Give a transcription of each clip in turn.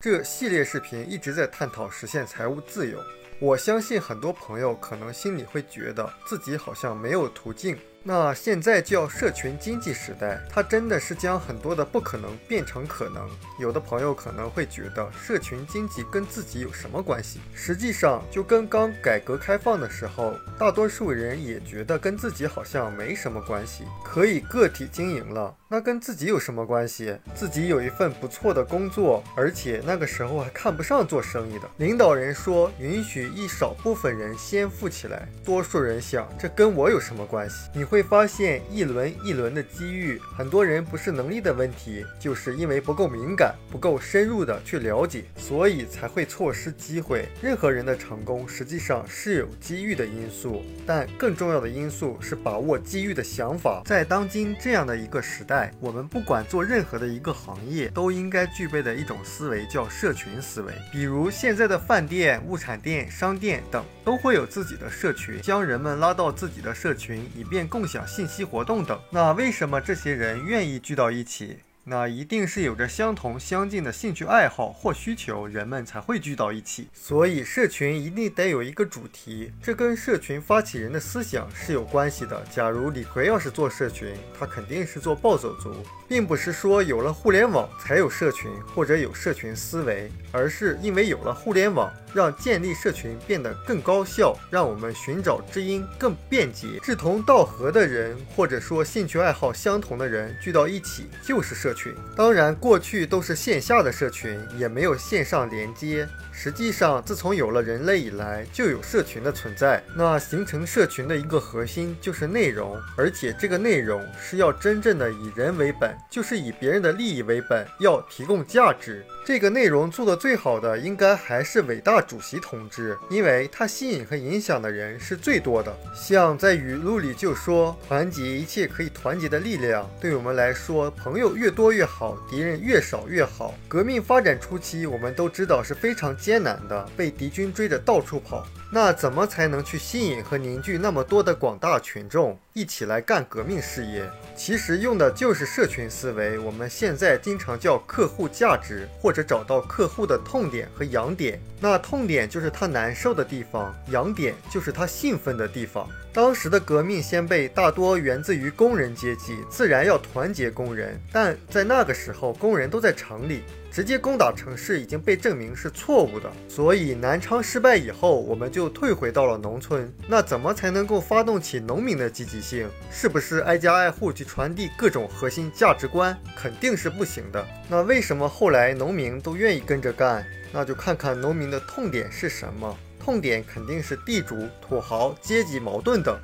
这系列视频一直在探讨实现财务自由。我相信很多朋友可能心里会觉得自己好像没有途径。那现在叫社群经济时代，它真的是将很多的不可能变成可能。有的朋友可能会觉得社群经济跟自己有什么关系？实际上，就跟刚改革开放的时候，大多数人也觉得跟自己好像没什么关系，可以个体经营了。那跟自己有什么关系？自己有一份不错的工作，而且那个时候还看不上做生意的领导人说，允许一少部分人先富起来，多数人想，这跟我有什么关系？你会。会发现一轮一轮的机遇，很多人不是能力的问题，就是因为不够敏感，不够深入的去了解，所以才会错失机会。任何人的成功实际上是有机遇的因素，但更重要的因素是把握机遇的想法。在当今这样的一个时代，我们不管做任何的一个行业，都应该具备的一种思维叫社群思维。比如现在的饭店、物产店、商店等，都会有自己的社群，将人们拉到自己的社群，以便共。享信息活动等，那为什么这些人愿意聚到一起？那一定是有着相同相近的兴趣爱好或需求，人们才会聚到一起。所以社群一定得有一个主题，这跟社群发起人的思想是有关系的。假如李逵要是做社群，他肯定是做暴走族，并不是说有了互联网才有社群或者有社群思维，而是因为有了互联网。让建立社群变得更高效，让我们寻找知音更便捷。志同道合的人，或者说兴趣爱好相同的人聚到一起就是社群。当然，过去都是线下的社群，也没有线上连接。实际上，自从有了人类以来，就有社群的存在。那形成社群的一个核心就是内容，而且这个内容是要真正的以人为本，就是以别人的利益为本，要提供价值。这个内容做的最好的，应该还是伟大主席同志，因为他吸引和影响的人是最多的。像在语录里就说：“团结一切可以团结的力量。”对我们来说，朋友越多越好，敌人越少越好。革命发展初期，我们都知道是非常艰难的，被敌军追着到处跑。那怎么才能去吸引和凝聚那么多的广大群众一起来干革命事业？其实用的就是社群思维。我们现在经常叫客户价值，或者找到客户的痛点和痒点。那痛点就是他难受的地方，痒点就是他兴奋的地方。当时的革命先辈大多源自于工人阶级，自然要团结工人。但在那个时候，工人都在城里。直接攻打城市已经被证明是错误的，所以南昌失败以后，我们就退回到了农村。那怎么才能够发动起农民的积极性？是不是挨家挨户去传递各种核心价值观？肯定是不行的。那为什么后来农民都愿意跟着干？那就看看农民的痛点是什么。痛点肯定是地主、土豪、阶级矛盾等，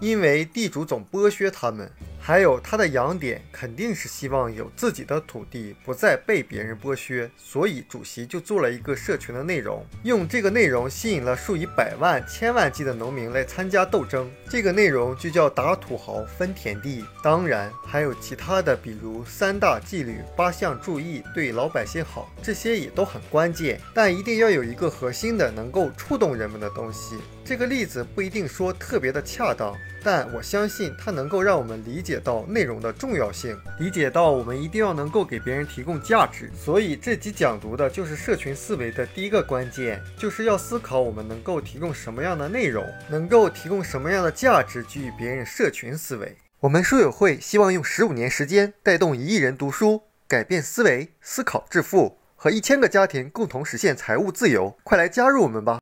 因为地主总剥削他们。还有他的痒点肯定是希望有自己的土地，不再被别人剥削，所以主席就做了一个社群的内容，用这个内容吸引了数以百万、千万计的农民来参加斗争。这个内容就叫打土豪分田地。当然还有其他的，比如三大纪律、八项注意，对老百姓好，这些也都很关键。但一定要有一个核心的，能够触动人们的东西。这个例子不一定说特别的恰当。但我相信它能够让我们理解到内容的重要性，理解到我们一定要能够给别人提供价值。所以这集讲读的就是社群思维的第一个关键，就是要思考我们能够提供什么样的内容，能够提供什么样的价值给予别人。社群思维，我们书友会希望用十五年时间带动一亿人读书，改变思维，思考致富，和一千个家庭共同实现财务自由。快来加入我们吧！